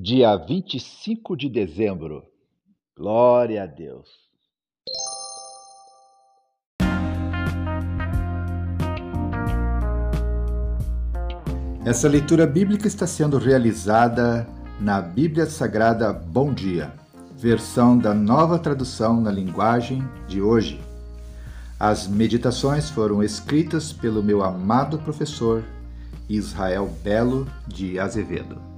dia 25 de dezembro. Glória a Deus. Essa leitura bíblica está sendo realizada na Bíblia Sagrada Bom Dia, versão da nova tradução na linguagem de hoje. As meditações foram escritas pelo meu amado professor Israel Belo de Azevedo.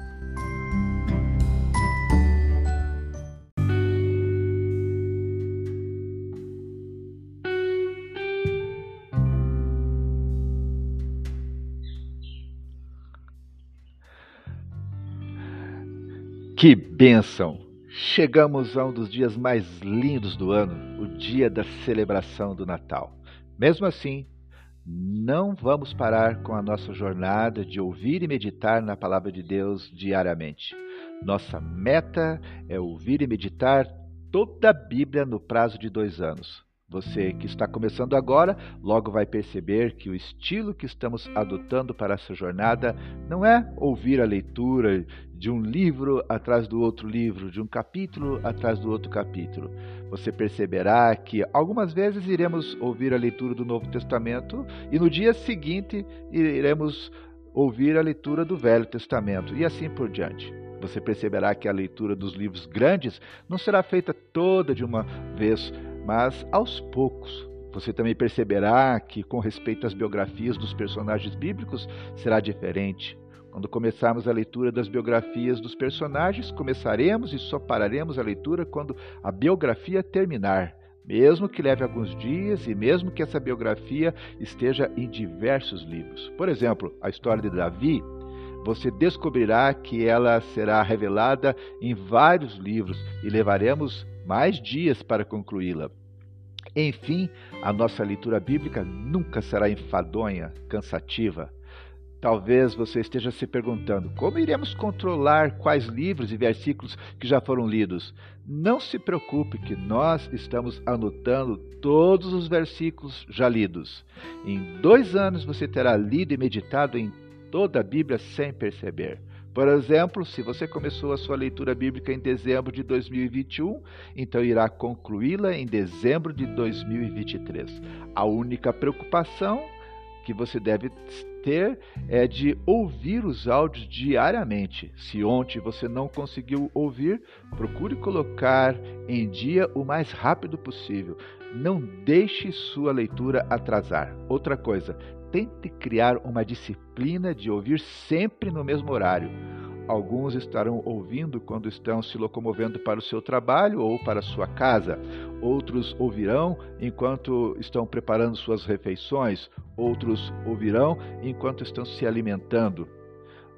Que bênção! Chegamos a um dos dias mais lindos do ano, o dia da celebração do Natal. Mesmo assim, não vamos parar com a nossa jornada de ouvir e meditar na palavra de Deus diariamente. Nossa meta é ouvir e meditar toda a Bíblia no prazo de dois anos. Você que está começando agora, logo vai perceber que o estilo que estamos adotando para essa jornada não é ouvir a leitura de um livro atrás do outro livro, de um capítulo atrás do outro capítulo. Você perceberá que algumas vezes iremos ouvir a leitura do Novo Testamento e no dia seguinte iremos ouvir a leitura do Velho Testamento e assim por diante. Você perceberá que a leitura dos livros grandes não será feita toda de uma vez mas aos poucos você também perceberá que, com respeito às biografias dos personagens bíblicos, será diferente. Quando começarmos a leitura das biografias dos personagens, começaremos e só pararemos a leitura quando a biografia terminar, mesmo que leve alguns dias e mesmo que essa biografia esteja em diversos livros. Por exemplo, a história de Davi, você descobrirá que ela será revelada em vários livros e levaremos mais dias para concluí-la. Enfim, a nossa leitura bíblica nunca será enfadonha, cansativa. Talvez você esteja se perguntando como iremos controlar quais livros e versículos que já foram lidos. Não se preocupe, que nós estamos anotando todos os versículos já lidos. Em dois anos você terá lido e meditado em toda a Bíblia sem perceber. Por exemplo, se você começou a sua leitura bíblica em dezembro de 2021, então irá concluí-la em dezembro de 2023. A única preocupação que você deve ter é de ouvir os áudios diariamente. Se ontem você não conseguiu ouvir, procure colocar em dia o mais rápido possível. Não deixe sua leitura atrasar. Outra coisa, tente criar uma disciplina de ouvir sempre no mesmo horário. Alguns estarão ouvindo quando estão se locomovendo para o seu trabalho ou para a sua casa. Outros ouvirão enquanto estão preparando suas refeições. Outros ouvirão enquanto estão se alimentando.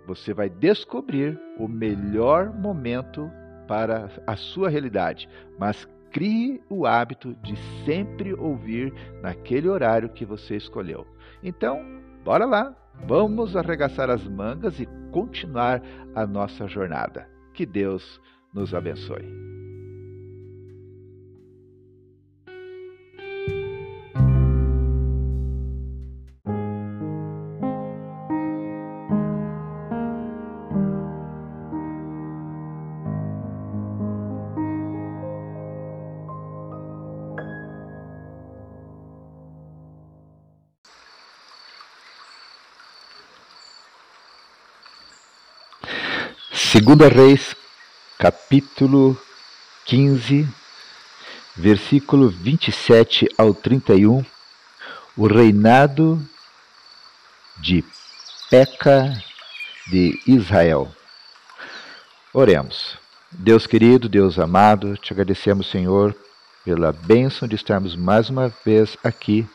Você vai descobrir o melhor momento para a sua realidade, mas crie o hábito de sempre ouvir naquele horário que você escolheu. Então, bora lá, vamos arregaçar as mangas e continuar a nossa jornada. Que Deus nos abençoe. Segunda Reis, capítulo 15, versículo 27 ao 31, o reinado de Peca de Israel. Oremos. Deus querido, Deus amado, te agradecemos, Senhor, pela bênção de estarmos mais uma vez aqui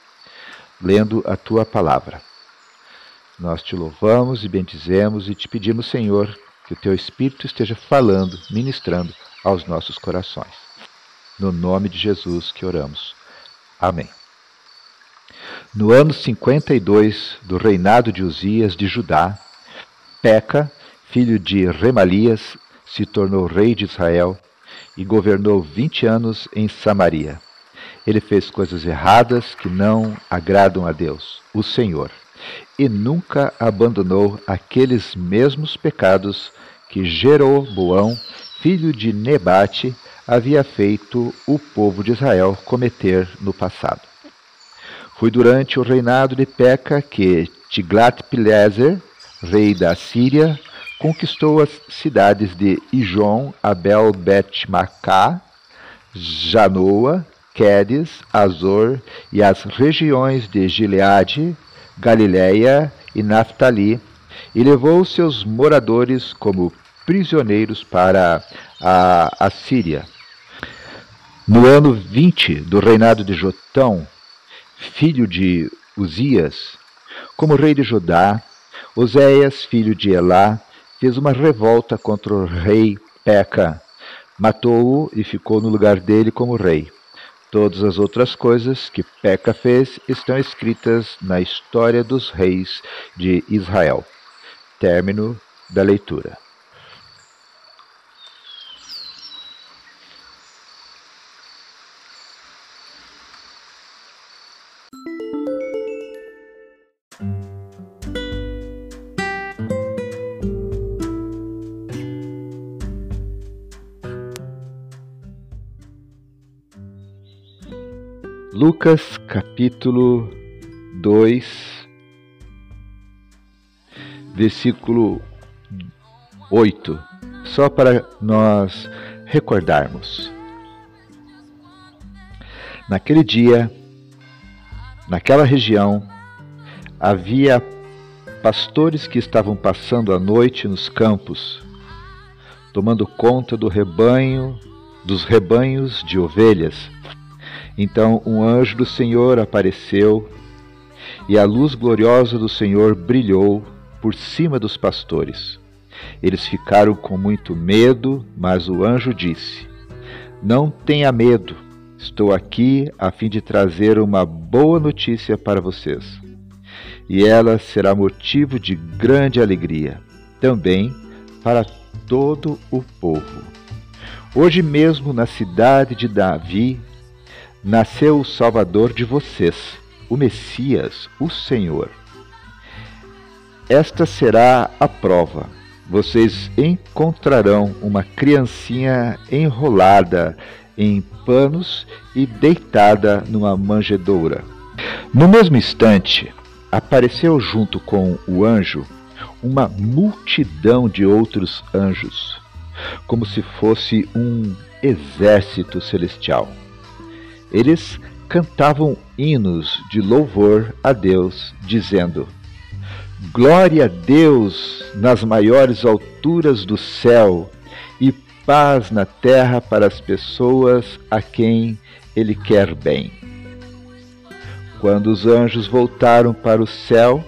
lendo a tua palavra. Nós te louvamos e bendizemos e te pedimos, Senhor, que o teu Espírito esteja falando, ministrando aos nossos corações. No nome de Jesus que oramos. Amém. No ano 52 do reinado de Uzias de Judá, Peca, filho de Remalias, se tornou rei de Israel e governou vinte anos em Samaria. Ele fez coisas erradas que não agradam a Deus, o Senhor, e nunca abandonou aqueles mesmos pecados que Jeroboão, filho de Nebate, havia feito o povo de Israel cometer no passado. Foi durante o reinado de Peca que Tiglat-Pileser, rei da Síria, conquistou as cidades de Ijon, Abel, Bet-Macá, Janoa, Quedes, Azor e as regiões de Gileade, Galiléia e Naphtali, e levou seus moradores como prisioneiros para a Assíria. No ano 20 do reinado de Jotão, filho de Uzias, como rei de Judá, Oséias, filho de Elá, fez uma revolta contra o rei Peca, matou-o e ficou no lugar dele como rei. Todas as outras coisas que Peca fez estão escritas na história dos reis de Israel. Término da leitura. Lucas capítulo 2, versículo 8, só para nós recordarmos. Naquele dia, naquela região, havia pastores que estavam passando a noite nos campos, tomando conta do rebanho, dos rebanhos de ovelhas então um anjo do Senhor apareceu, e a luz gloriosa do Senhor brilhou por cima dos pastores. Eles ficaram com muito medo, mas o anjo disse: Não tenha medo, estou aqui a fim de trazer uma boa notícia para vocês. E ela será motivo de grande alegria, também para todo o povo. Hoje mesmo, na cidade de Davi, nasceu o Salvador de vocês, o Messias, o Senhor. Esta será a prova. Vocês encontrarão uma criancinha enrolada em panos e deitada numa manjedoura. No mesmo instante, apareceu junto com o anjo uma multidão de outros anjos, como se fosse um exército celestial. Eles cantavam hinos de louvor a Deus, dizendo: Glória a Deus nas maiores alturas do céu e paz na terra para as pessoas a quem Ele quer bem. Quando os anjos voltaram para o céu,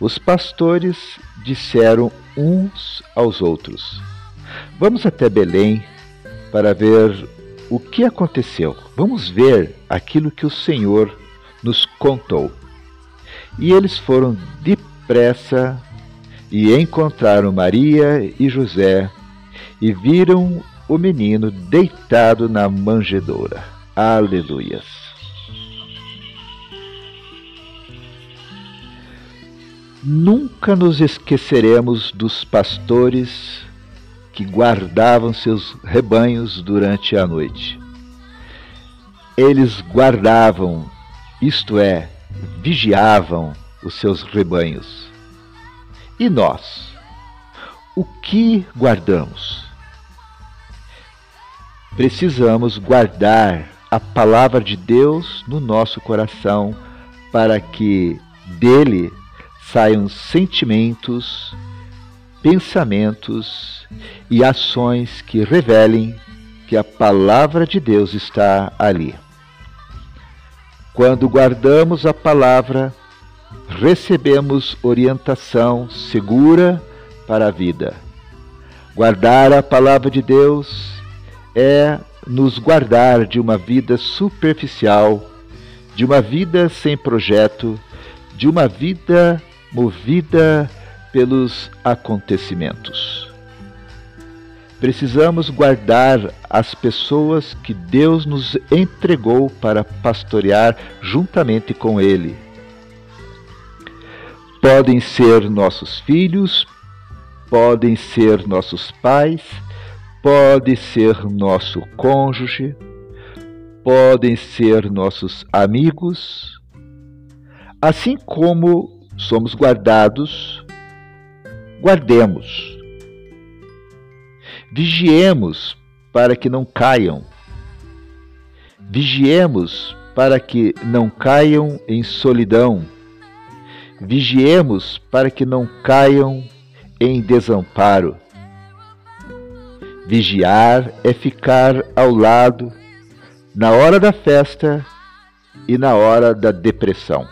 os pastores disseram uns aos outros: Vamos até Belém para ver o que aconteceu? Vamos ver aquilo que o Senhor nos contou. E eles foram depressa e encontraram Maria e José e viram o menino deitado na manjedoura. Aleluias. Nunca nos esqueceremos dos pastores que guardavam seus rebanhos durante a noite. Eles guardavam, isto é, vigiavam os seus rebanhos. E nós? o que guardamos? Precisamos guardar a palavra de Deus no nosso coração para que dele saiam sentimentos, pensamentos e ações que revelem que a palavra de Deus está ali. Quando guardamos a palavra, recebemos orientação segura para a vida. Guardar a palavra de Deus é nos guardar de uma vida superficial, de uma vida sem projeto, de uma vida movida pelos acontecimentos. Precisamos guardar as pessoas que Deus nos entregou para pastorear juntamente com Ele. Podem ser nossos filhos, podem ser nossos pais, pode ser nosso cônjuge, podem ser nossos amigos, assim como somos guardados, guardemos. Vigiemos para que não caiam. Vigiemos para que não caiam em solidão. Vigiemos para que não caiam em desamparo. Vigiar é ficar ao lado na hora da festa e na hora da depressão.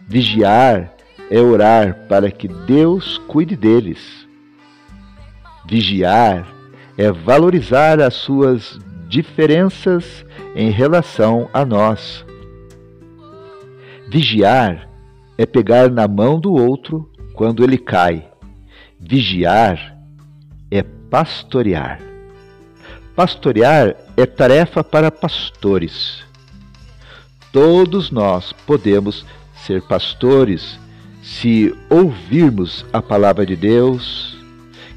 Vigiar é orar para que Deus cuide deles. Vigiar é valorizar as suas diferenças em relação a nós. Vigiar é pegar na mão do outro quando ele cai. Vigiar é pastorear. Pastorear é tarefa para pastores. Todos nós podemos ser pastores se ouvirmos a palavra de Deus,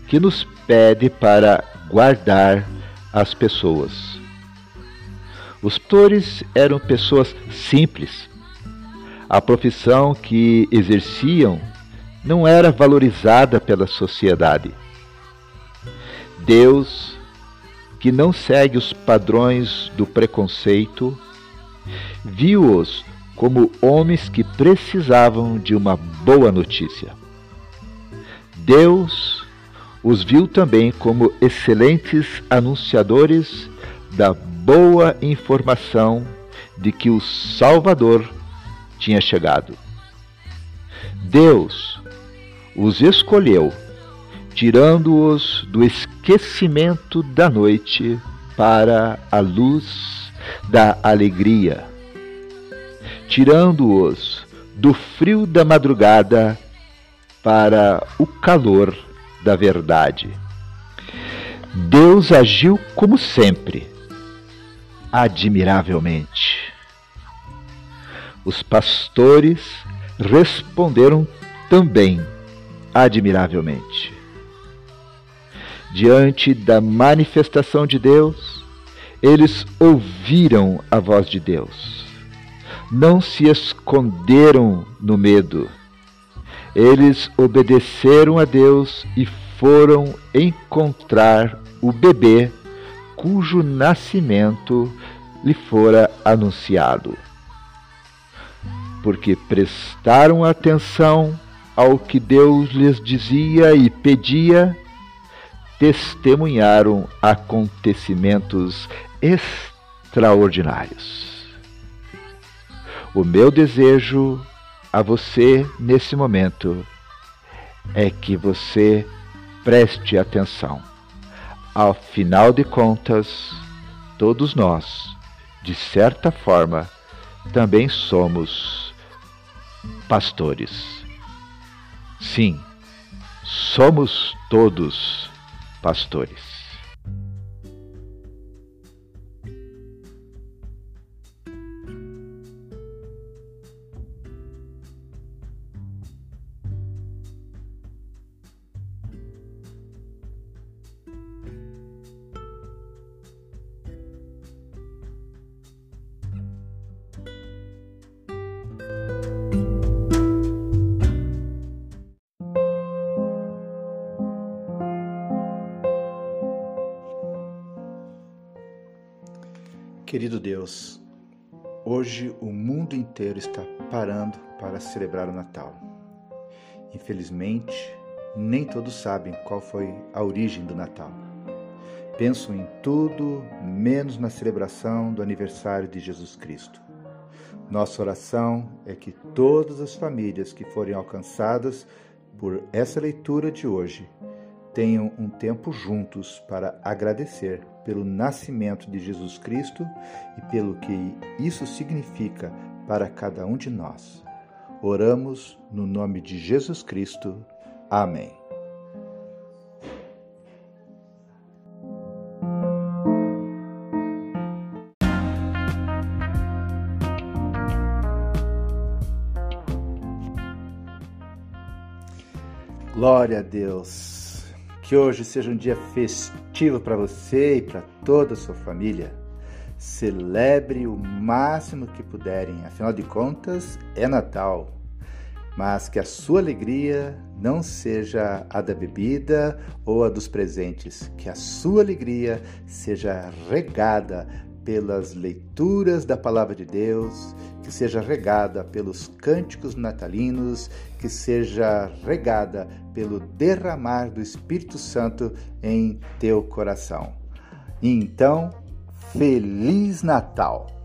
que nos pede para guardar as pessoas. Os pastores eram pessoas simples. A profissão que exerciam não era valorizada pela sociedade. Deus, que não segue os padrões do preconceito, viu-os como homens que precisavam de uma boa notícia. Deus os viu também como excelentes anunciadores da boa informação de que o Salvador tinha chegado. Deus os escolheu, tirando-os do esquecimento da noite para a luz da alegria, tirando-os do frio da madrugada para o calor da verdade. Deus agiu como sempre, admiravelmente. Os pastores responderam também admiravelmente. Diante da manifestação de Deus, eles ouviram a voz de Deus. Não se esconderam no medo eles obedeceram a Deus e foram encontrar o bebê cujo nascimento lhe fora anunciado. Porque prestaram atenção ao que Deus lhes dizia e pedia, testemunharam acontecimentos extraordinários. O meu desejo a você nesse momento é que você preste atenção. Ao final de contas, todos nós, de certa forma, também somos pastores. Sim, somos todos pastores. Querido Deus, hoje o mundo inteiro está parando para celebrar o Natal. Infelizmente, nem todos sabem qual foi a origem do Natal. Pensam em tudo menos na celebração do aniversário de Jesus Cristo. Nossa oração é que todas as famílias que forem alcançadas por essa leitura de hoje tenham um tempo juntos para agradecer pelo nascimento de Jesus Cristo e pelo que isso significa para cada um de nós. Oramos no nome de Jesus Cristo. Amém. Glória a Deus. Que hoje seja um dia festivo para você e para toda a sua família. Celebre o máximo que puderem, afinal de contas, é Natal. Mas que a sua alegria não seja a da bebida ou a dos presentes, que a sua alegria seja regada pelas leituras da palavra de Deus, que seja regada pelos cânticos natalinos, que seja regada pelo derramar do Espírito Santo em teu coração. Então, Feliz Natal!